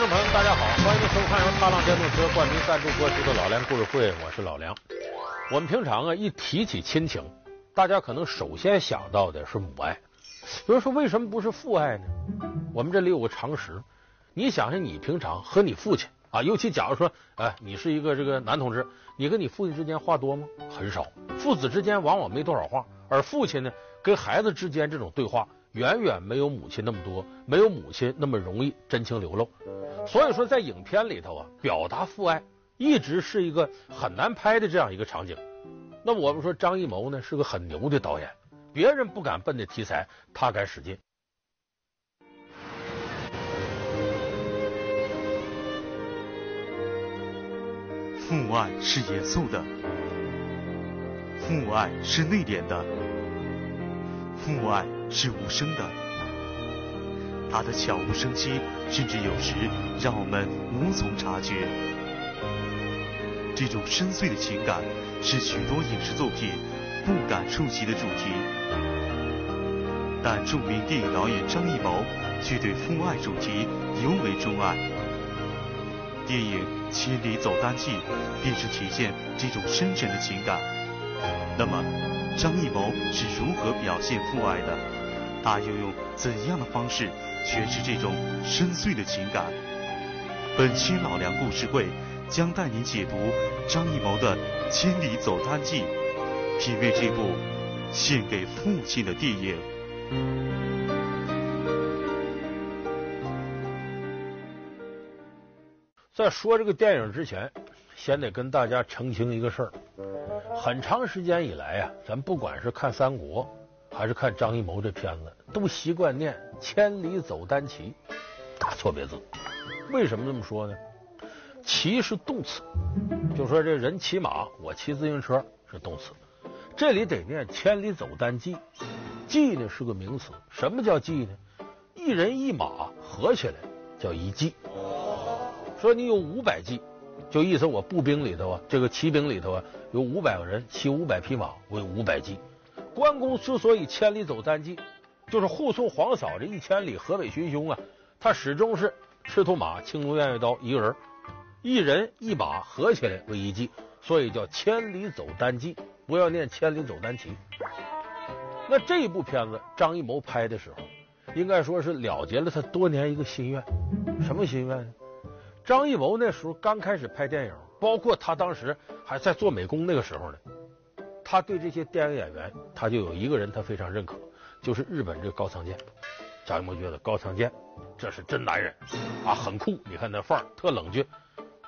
观众朋友，大家好，欢迎收看由踏浪电动车冠名赞助播出的《老梁故事会》，我是老梁。我们平常啊，一提起亲情，大家可能首先想到的是母爱。有人说，为什么不是父爱呢？我们这里有个常识，你想想，你平常和你父亲啊，尤其假如说，哎，你是一个这个男同志，你跟你父亲之间话多吗？很少。父子之间往往没多少话，而父亲呢，跟孩子之间这种对话。远远没有母亲那么多，没有母亲那么容易真情流露。所以说，在影片里头啊，表达父爱一直是一个很难拍的这样一个场景。那我们说张艺谋呢是个很牛的导演，别人不敢奔的题材，他敢使劲。父爱是严肃的，父爱是内敛的，父爱。是无声的，他的悄无声息，甚至有时让我们无从察觉。这种深邃的情感，是许多影视作品不敢触及的主题。但著名电影导演张艺谋却对父爱主题尤为钟爱。电影《千里走单骑》便是体现这种深沉的情感。那么，张艺谋是如何表现父爱的？他又用怎样的方式诠释这种深邃的情感？本期老梁故事会将带您解读张艺谋的《千里走单骑》，品味这部献给父亲的电影。在说这个电影之前，先得跟大家澄清一个事儿：很长时间以来啊，咱不管是看三国。还是看张艺谋这片子，都习惯念“千里走单骑”，大错别字。为什么这么说呢？“骑”是动词，就说这人骑马，我骑自行车是动词。这里得念“千里走单骑”，“骑”呢是个名词。什么叫“骑”呢？一人一马合起来叫一骑。说你有五百骑，就意思我步兵里头啊，这个骑兵里头啊，有五百个人骑五百匹马，为五百骑。关公之所以千里走单骑，就是护送皇嫂这一千里河北寻兄啊，他始终是赤兔马、青龙偃月刀一个人，一人一马合起来为一骑，所以叫千里走单骑，不要念千里走单骑。那这一部片子张艺谋拍的时候，应该说是了结了他多年一个心愿，什么心愿呢？张艺谋那时候刚开始拍电影，包括他当时还在做美工那个时候呢。他对这些电影演员，他就有一个人他非常认可，就是日本这高仓健。张艺谋觉得高仓健这是真男人啊，很酷。你看那范儿特冷峻，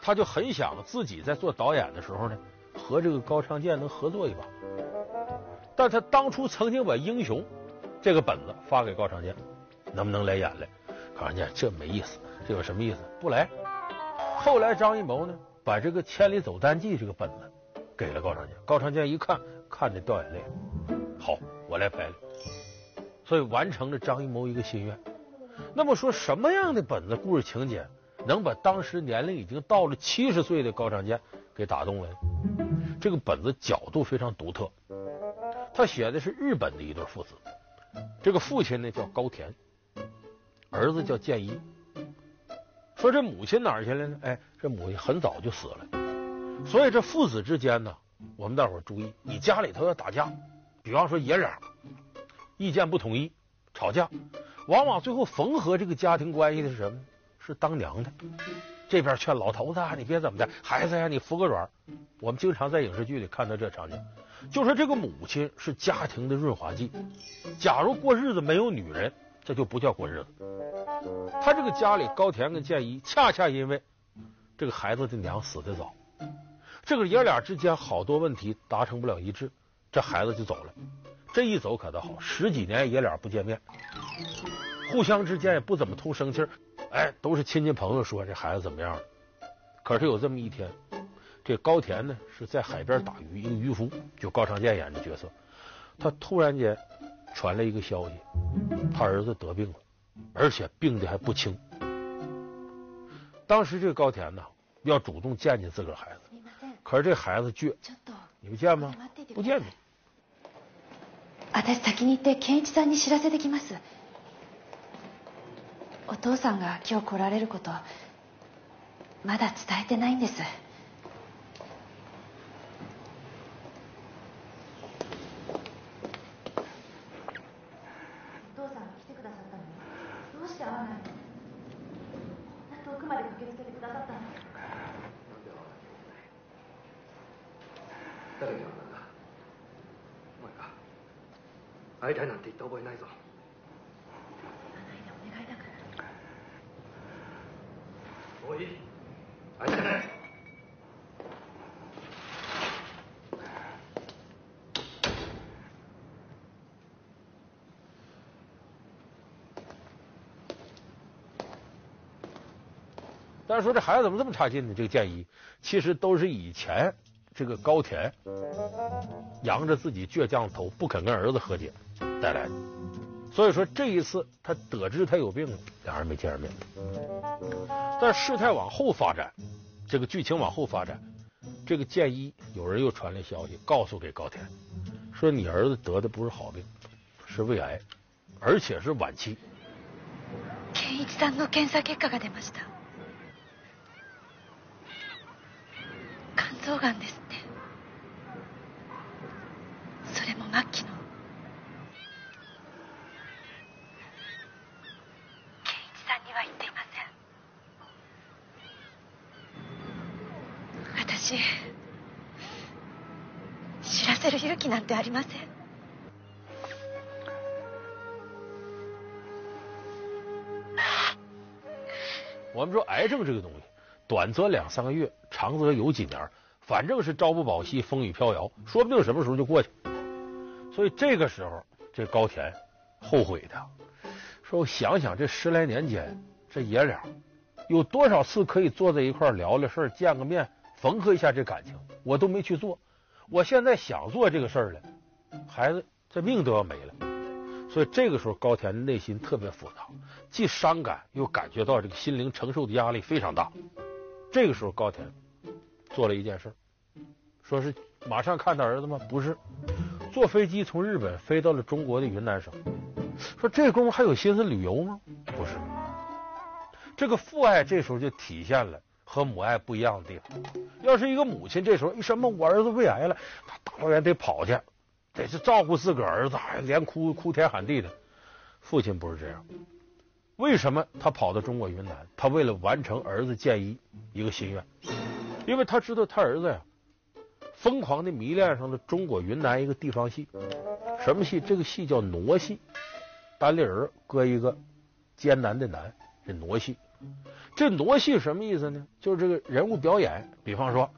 他就很想自己在做导演的时候呢，和这个高仓健能合作一把。但他当初曾经把《英雄》这个本子发给高仓健，能不能来演来？高仓健这没意思，这有什么意思？不来。后来张艺谋呢，把这个《千里走单骑》这个本子。给了高长健，高长健一看，看着掉眼泪。好，我来拍了，所以完成了张艺谋一个心愿。那么说，什么样的本子、故事情节能把当时年龄已经到了七十岁的高长健给打动了？这个本子角度非常独特，他写的是日本的一对父子，这个父亲呢叫高田，儿子叫健一。说这母亲哪儿去了呢？哎，这母亲很早就死了。所以这父子之间呢，我们大伙儿注意，你家里头要打架，比方说爷俩意见不统一，吵架，往往最后缝合这个家庭关系的是什么？是当娘的。这边劝老头子，你别怎么的，孩子呀，你服个软。我们经常在影视剧里看到这场景，就说这个母亲是家庭的润滑剂。假如过日子没有女人，这就不叫过日子。他这个家里高田跟健一，恰恰因为这个孩子的娘死得早。这个爷俩之间好多问题达成不了一致，这孩子就走了。这一走可倒好，十几年爷俩不见面，互相之间也不怎么通生气儿。哎，都是亲戚朋友说这孩子怎么样。可是有这么一天，这高田呢是在海边打鱼，一个渔夫，就高长健演的角色，他突然间传来一个消息，他儿子得病了，而且病的还不轻。当时这个高田呢要主动见见自个儿孩子。可是这孩子倔，你不见吗？不见你。私先に行って健一さんに知らせてきます。お父さんが今日来られることまだ伝えてないんです会いたいなんて言った覚えないぞお愿いだからもういい会いたくない但是说这孩子怎么这么差劲呢？这个建一其实都是以前这个高田扬着自己倔强的头不肯跟儿子和解 带来的。所以说这一次他得知他有病了，两人没见着面。但事态往后发展，这个剧情往后发展，这个建一有人又传来消息，告诉给高田说你儿子得的不是好病，是胃癌，而且是晚期。健一さんの検查结果が出ました肝臓がんです ありません我们说癌症这个东西，短则两三个月，长则有几年，反正是朝不保夕，风雨飘摇，说不定什么时候就过去。所以这个时候，这高田后悔的说：“我想想，这十来年间，这爷俩有多少次可以坐在一块聊聊事儿，见个面，缝合一下这感情，我都没去做。我现在想做这个事儿了， 孩子这命都要没了。”所以这个时候，高田内心特别复杂，既伤感又感觉到这个心灵承受的压力非常大。这个时候，高田做了一件事，说是马上看他儿子吗？不是，坐飞机从日本飞到了中国的云南省。说这功夫还有心思旅游吗？不是，这个父爱这时候就体现了和母爱不一样的地方。要是一个母亲这时候一什么我儿子胃癌了，他大老远得跑去。得是照顾自个儿儿子，连哭哭天喊地的。父亲不是这样，为什么他跑到中国云南？他为了完成儿子建一一个心愿，因为他知道他儿子呀，疯狂的迷恋上了中国云南一个地方戏，什么戏？这个戏叫傩戏，单立人搁一个艰难的难，这傩戏。这傩戏什么意思呢？就是这个人物表演，比方说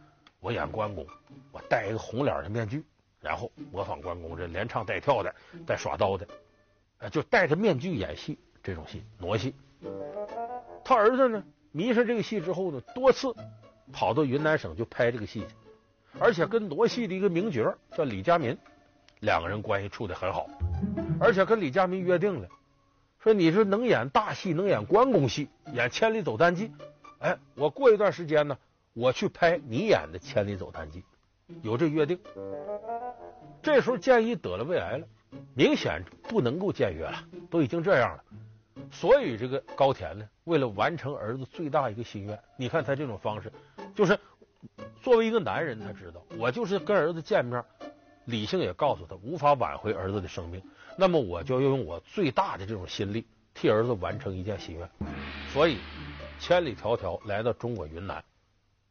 我演关公，我戴一个红脸的面具。然后模仿关公这连唱带跳的，带耍刀的，就戴着面具演戏这种戏，傩戏。他儿子呢迷上这个戏之后呢，多次跑到云南省就拍这个戏去，而且跟傩戏的一个名角叫李家民，两个人关系处得很好，而且跟李家民约定了，说你是能演大戏，能演关公戏，演《千里走单骑》，哎，我过一段时间呢，我去拍你演的《千里走单骑》，有这约定。这时候建一得了胃癌了，明显不能够见约了，都已经这样了。所以这个高田呢，为了完成儿子最大一个心愿，你看他这种方式，就是作为一个男人，他知道我就是跟儿子见面，理性也告诉他无法挽回儿子的生命，那么我就要用我最大的这种心力替儿子完成一件心愿。所以千里迢迢来到中国云南，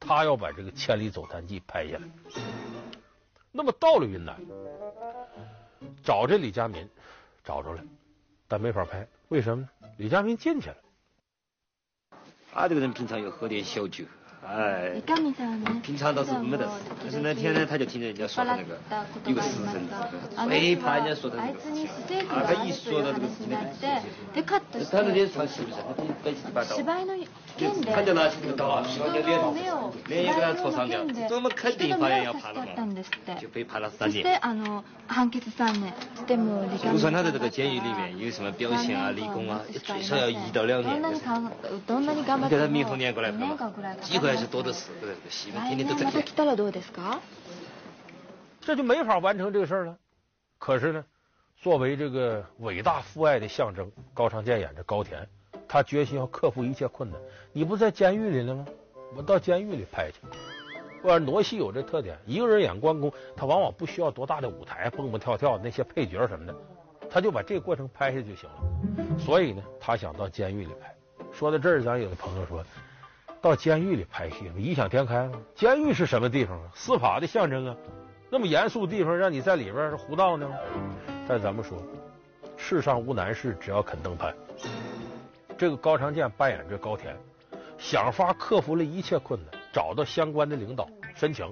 他要把这个《千里走单骑》拍下来。那么到了云南，找这李佳民，找着了，但没法拍，为什么呢？李佳民进去了。他这个人平常又喝点小酒。哎，平常倒是没得事，但是那天呢，他就听着人家说的那个有个私生子，最怕人家说的这个事情。啊，他一说到这个事情，他那天唱戏不是，他乱七八糟，就看见他这个刀，希望就脸脸也给他戳伤掉，这么肯定法院要判了嘛，就被判了三年。就算他在这个监狱里面有什么表现啊、立功啊，最少要一到两年。你给他明后年过来判嘛，机会。还是多的是，对，希望天天都在练。这就没法完成这个事儿了。可是呢，作为这个伟大父爱的象征，高长健演的高田，他决心要克服一切困难。你不在监狱里了吗？我到监狱里拍去。我侬戏有这特点，一个人演关公，他往往不需要多大的舞台，蹦蹦跳跳那些配角什么的，他就把这个过程拍下就行了。所以呢，他想到监狱里拍。说到这儿，咱有的朋友说，到监狱里拍戏，异想天开吗？监狱是什么地方啊？司法的象征啊，那么严肃的地方，让你在里边胡闹呢？但咱们说，世上无难事，只要肯登攀。这个高长健扮演着高田，想法克服了一切困难，找到相关的领导申请，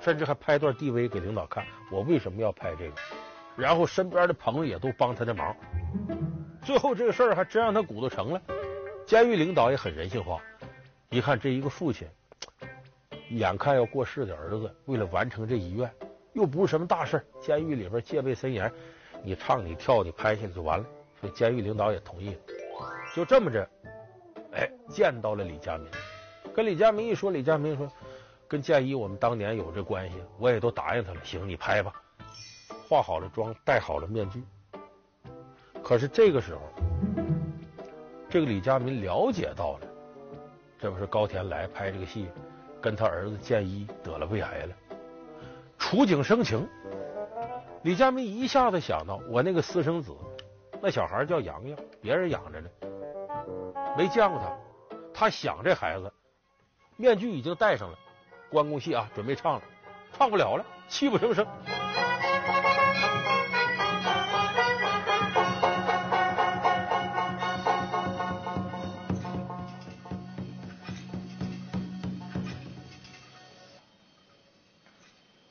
甚至还拍段 DV 给领导看，我为什么要拍这个？然后身边的朋友也都帮他的忙，最后这个事儿还真让他鼓捣成了。监狱领导也很人性化，一看这一个父亲，眼看要过世的儿子，为了完成这遗愿，又不是什么大事，监狱里边戒备森严，你唱你跳你拍下来就完了，所以监狱领导也同意了。就这么着，哎，见到了李佳民，跟李佳民一说，李佳民说，跟建一我们当年有这关系，我也都答应他了，行，你拍吧，化好了妆，戴好了面具，可是这个时候。这个李佳民了解到了，这不是高田来拍这个戏，跟他儿子建一得了胃癌了，触景生情。李佳民一下子想到，我那个私生子，那小孩叫洋洋，别人养着呢，没见过他，他想这孩子，面具已经戴上了，关公戏啊，准备唱了，唱不了了，泣不成声。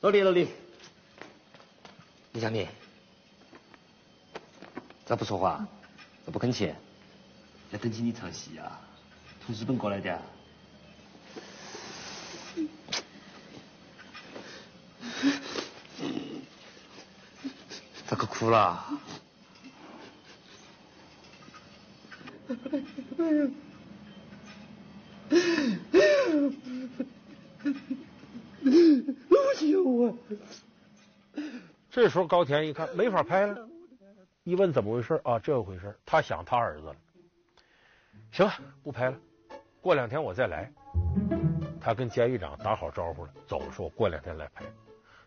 老李，老李，李小敏，咋不说话？咋不吭气？在等起你唱戏啊？从日本过来的？咋个哭了？这时候高田一看没法拍了，一问怎么回事啊？这回事，他想他儿子了。行了，不拍了，过两天我再来。他跟监狱长打好招呼了，走了，说我过两天来拍。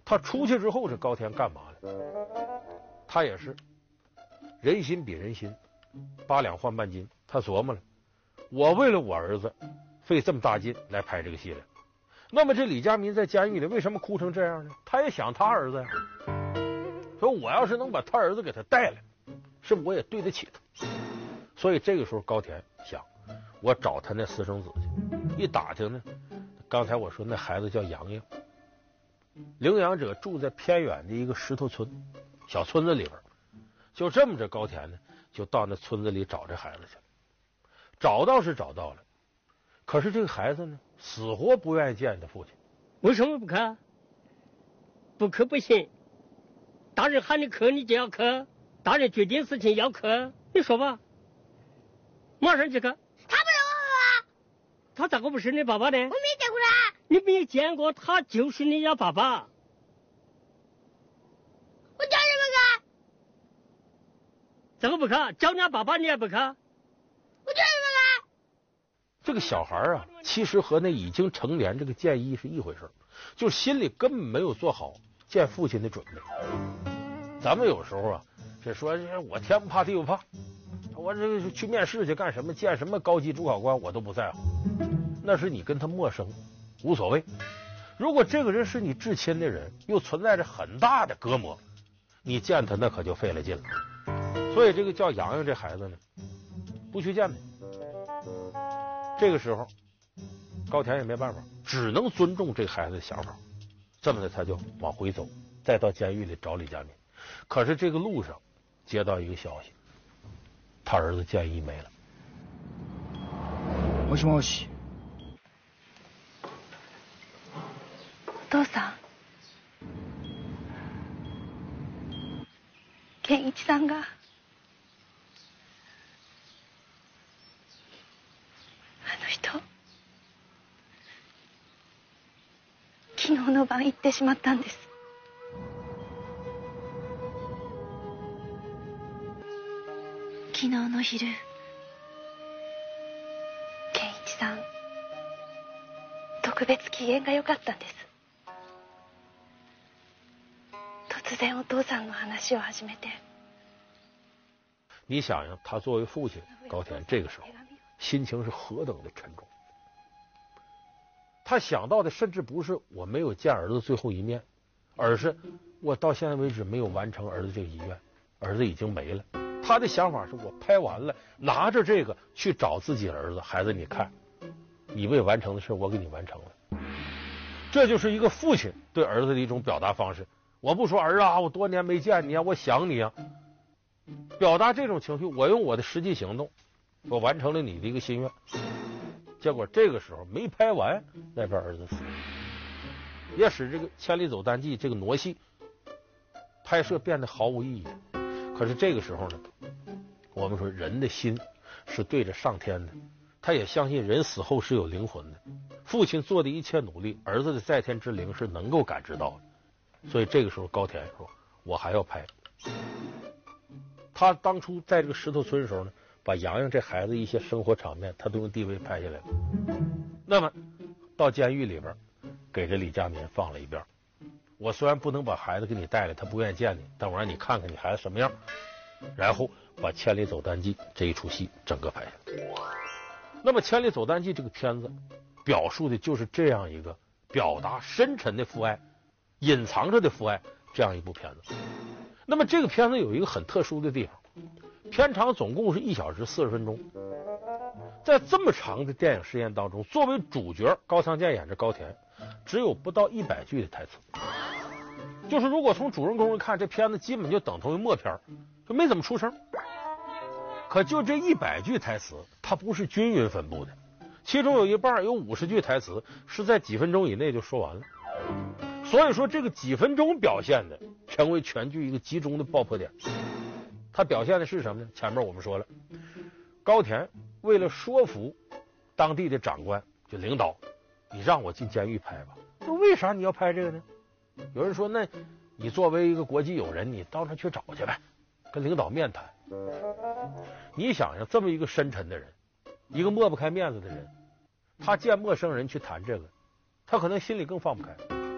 他出去之后，这高田干嘛了？他也是人心比人心，八两换半斤。他琢磨了，我为了我儿子费这么大劲来拍这个戏了。那么这李佳民在监狱里为什么哭成这样呢？他也想他儿子呀。说我要是能把他儿子给他带来，是不我也对得起他？所以这个时候高田想，我找他那私生子去。一打听呢，刚才我说那孩子叫洋洋，领养者住在偏远的一个石头村小村子里边。就这么着，高田呢就到那村子里找这孩子去了。找到是找到了，可是这个孩子呢？死活不愿意见他父亲，为什么不去？不可不行，大人喊你去，你就要去。大人决定事情要去，你说吧，马上就去。他不是我爸爸，他咋个不是你爸爸呢？我没见过他。你没有见过他，就是你家爸爸。我叫什么去？怎么不去？叫你家爸爸，你也不去？这个小孩啊，其实和那已经成年这个建议是一回事，就心里根本没有做好见父亲的准备。咱们有时候啊，这说我天不怕地不怕，我这去面试去干什么，见什么高级主考官我都不在乎，那是你跟他陌生，无所谓。如果这个人是你至亲的人，又存在着很大的隔膜，你见他那可就费了劲了。所以这个叫洋洋这孩子呢，不去见他。这个时候，高田也没办法，只能尊重这孩子的想法。这么的，他就往回走，再到监狱里找李家民。可是这个路上，接到一个消息，他儿子建一没了。もしもし。お父さん。健一さんが。昨日の晩行ってしまったんです 昨日の昼健一さん 特别机嫌が良かったんです突然お父さんの话を始めて你想想，他作为父亲高田，这个时候心情是何等的沉重。他想到的甚至不是我没有见儿子最后一面，而是我到现在为止没有完成儿子这个遗愿，儿子已经没了。 他的想法是我拍完了，拿着这个去找自己儿子，孩子，你看，你未完成的事我给你完成了。这就是一个父亲对儿子的一种表达方式。我不说儿啊，我多年没见你啊，我想你啊。表达这种情绪，我用我的实际行动，我完成了你的一个心愿。结果这个时候没拍完，那边儿子死了，也使这个《千里走单骑》这个挪戏拍摄变得毫无意义。可是这个时候呢，我们说人的心是对着上天的，他也相信人死后是有灵魂的。父亲做的一切努力，儿子的在天之灵是能够感知到的。所以这个时候，高田说：“我还要拍。”他当初在这个石头村的时候呢。把洋洋这孩子一些生活场面，他都用 DV 拍下来了。那么到监狱里边，给这李佳民放了一边。我虽然不能把孩子给你带来，他不愿意见你，但我让你看看你孩子什么样。然后把《千里走单骑》这一出戏整个拍下来。那么《千里走单骑》这个片子，表述的就是这样一个表达深沉的父爱、隐藏着的父爱这样一部片子。那么这个片子有一个很特殊的地方。片长总共是一小时四十分钟，在这么长的电影时间当中，作为主角高仓健演着高田，只有不到一百句的台词。就是如果从主人公看，这片子基本就等同于默片，就没怎么出声。可就这一百句台词，它不是均匀分布的，其中有一半有五十句台词是在几分钟以内就说完了。所以说，这个几分钟表现的成为全剧一个集中的爆破点。它表现的是什么呢？前面我们说了，高田为了说服当地的长官，就领导，你让我进监狱拍吧。那为啥你要拍这个呢？有人说，那你作为一个国际友人，你到那去找去呗，跟领导面谈。你想想，这么一个深沉的人，一个抹不开面子的人，他见陌生人去谈这个，他可能心里更放不开，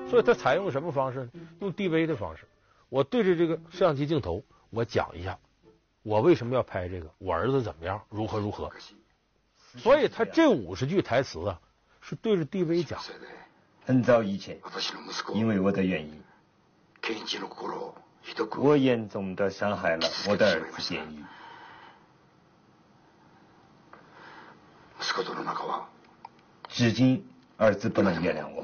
所以他采用什么方式呢？用 DV 的方式，我对着这个摄像机镜头，我讲一下。我为什么要拍这个？我儿子怎么样？如何如何？所以他这五十句台词啊，是对着 DV 讲。很早以前，因为我的原因，我严重的伤害了我的儿子健一。至今，儿子不能原谅我。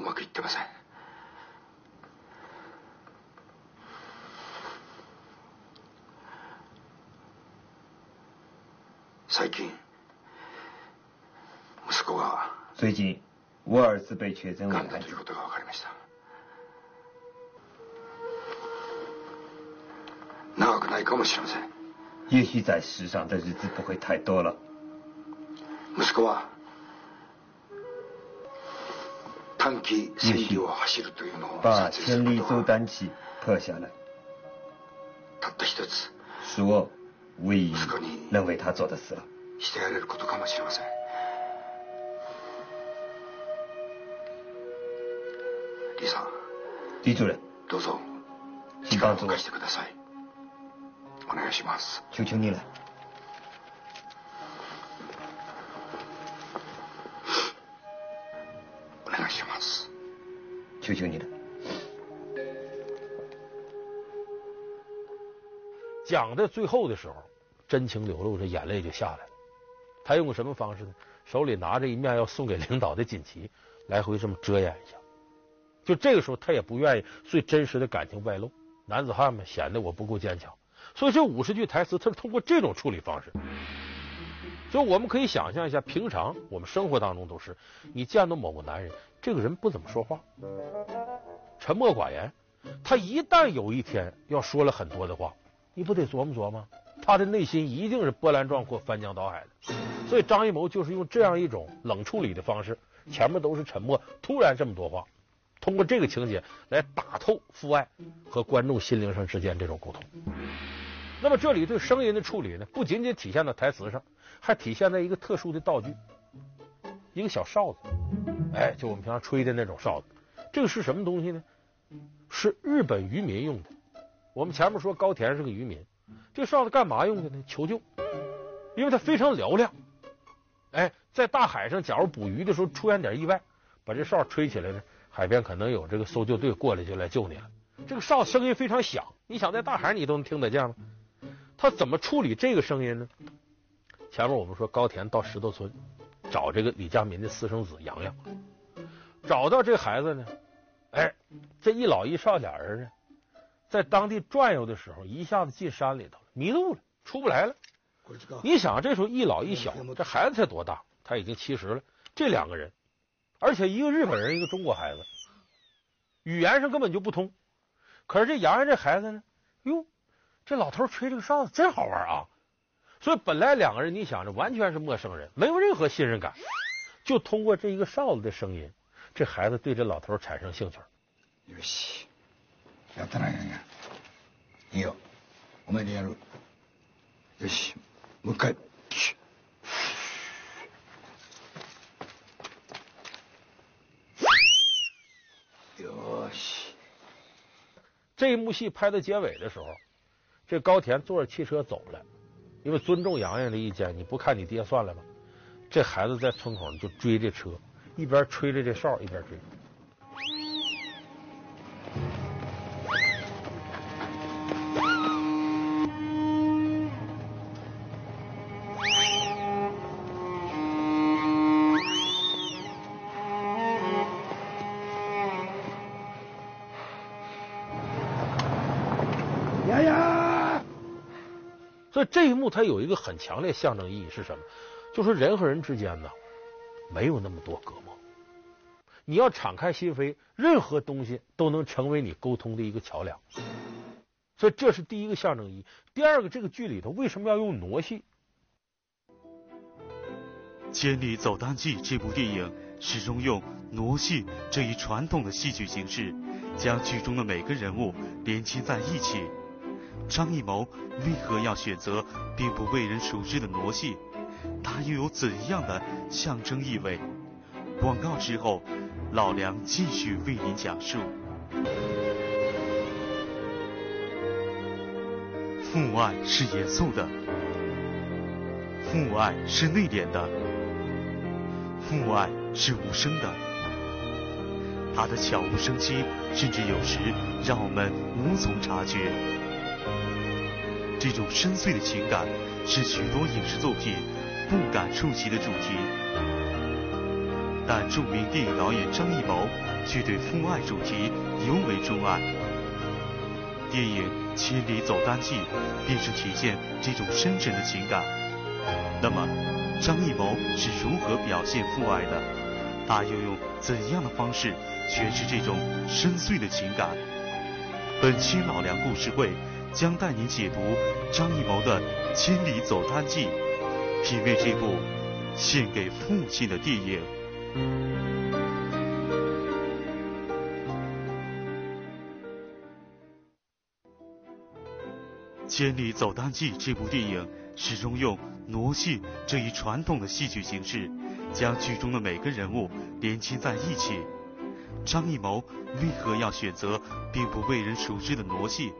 最近，我儿子被确诊为癌症。也许在世上的日子不会太多了。也许把千里走单骑拍下来，是我唯一能为他做的事了。李主任，请帮助我，求求你了，求求你了。讲到最后的时候，真情流露着，眼泪就下来了。他用个什么方式呢？手里拿着一面要送给领导的锦旗，来回这么遮掩一下。就这个时候，他也不愿意最真实的感情外露。男子汉嘛，显得我不够坚强。所以这五十句台词，他是通过这种处理方式。所以我们可以想象一下，平常我们生活当中都是，你见到某个男人，这个人不怎么说话，沉默寡言。他一旦有一天要说了很多的话，你不得琢磨琢磨？他的内心一定是波澜壮阔、翻江倒海的。所以张艺谋就是用这样一种冷处理的方式，前面都是沉默，突然这么多话，通过这个情节来打透父爱和观众心灵上之间这种沟通。那么这里对声音的处理呢，不仅仅体现在台词上，还体现在一个特殊的道具，一个小哨子。哎，就我们平常吹的那种哨子。这个是什么东西呢？是日本渔民用的。我们前面说高田是个渔民，这个哨子干嘛用的呢？求救，因为它非常嘹亮。哎，在大海上，假如捕鱼的时候出现点意外，把这哨吹起来呢，海边可能有这个搜救队过来就来救你了。这个哨声音非常响，你想在大海你都能听得见吗？他怎么处理这个声音呢？前面我们说高田到石头村找这个李佳民的私生子洋洋，找到这孩子呢，哎，这一老一少俩人呢，在当地转悠的时候，一下子进山里头迷路了，出不来了。你想这时候一老一小，这孩子才多大？他已经七十了。这两个人，而且一个日本人，一个中国孩子，语言上根本就不通。可是这洋洋这孩子呢，哟，这老头吹这个哨子真好玩啊！所以本来两个人你想着完全是陌生人，没有任何信任感，就通过这一个哨子的声音，这孩子对这老头产生兴趣。よし、やったな洋洋。いいよ、お前でやる。よし、もう一回。 这一幕戏拍到结尾的时候，这高田坐着汽车走了，因为尊重洋洋的意见，你不看你爹算了吧。这孩子在村口就追这车，一边吹着这哨，一边追。它有一个很强烈象征意义是什么？就是人和人之间呢，没有那么多隔膜。你要敞开心扉，任何东西都能成为你沟通的一个桥梁。所以这是第一个象征意义。第二个，这个剧里头为什么要用傩戏？《千里走单骑》这部电影始终用傩戏这一传统的戏剧形式，将剧中的每个人物连接在一起。张艺谋为何要选择并不为人熟知的傩戏？它又有怎样的象征意味？广告之后，老梁继续为您讲述。父爱是严肃的，父爱是内敛的，父爱是无声的。他的悄无声息，甚至有时让我们无从察觉。这种深邃的情感是许多影视作品不敢触及的主题，但著名电影导演张艺谋却对父爱主题尤为钟爱。电影《千里走单骑》便是体现这种深沉的情感。那么，张艺谋是如何表现父爱的？他又用怎样的方式诠释这种深邃的情感？本期老梁故事会。将带您解读张艺谋的《千里走单骑》，品味这部献给父亲的电影。《千里走单骑》这部电影始终用傩戏这一传统的戏剧形式，将剧中的每个人物连接在一起。张艺谋为何要选择并不为人熟知的傩戏？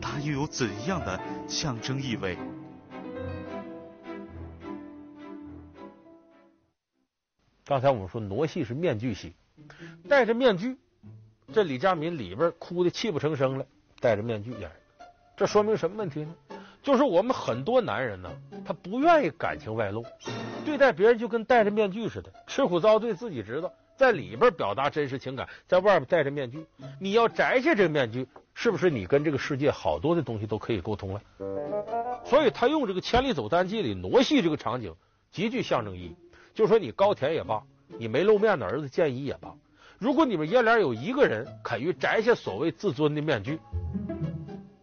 它又有怎样的象征意味？刚才我们说儺戏是面具戏，戴着面具，这李家民里边哭得泣不成声了，戴着面具演，这说明什么问题呢？就是我们很多男人呢，他不愿意感情外露，对待别人就跟戴着面具似的，吃苦遭罪自己知道。在里边表达真实情感，在外边戴着面具。你要摘下这面具，是不是你跟这个世界好多的东西都可以沟通了？所以他用这个《千里走单骑》里挪戏这个场景极具象征意义。就说你高田也罢，你没露面的儿子建一也罢，如果你们爷俩有一个人肯于摘下所谓自尊的面具，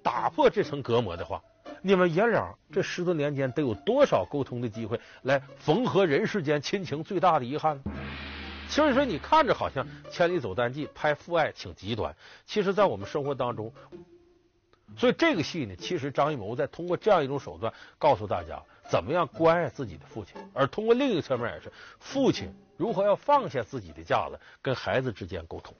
打破这层隔膜的话，你们爷俩这十多年间得有多少沟通的机会，来缝合人世间亲情最大的遗憾？所以说，你看着好像《千里走单骑》拍父爱挺极端，其实，在我们生活当中，所以这个戏呢，其实张艺谋在通过这样一种手段告诉大家，怎么样关爱自己的父亲，而通过另一个侧面也是父亲如何要放下自己的架子，跟孩子之间沟通。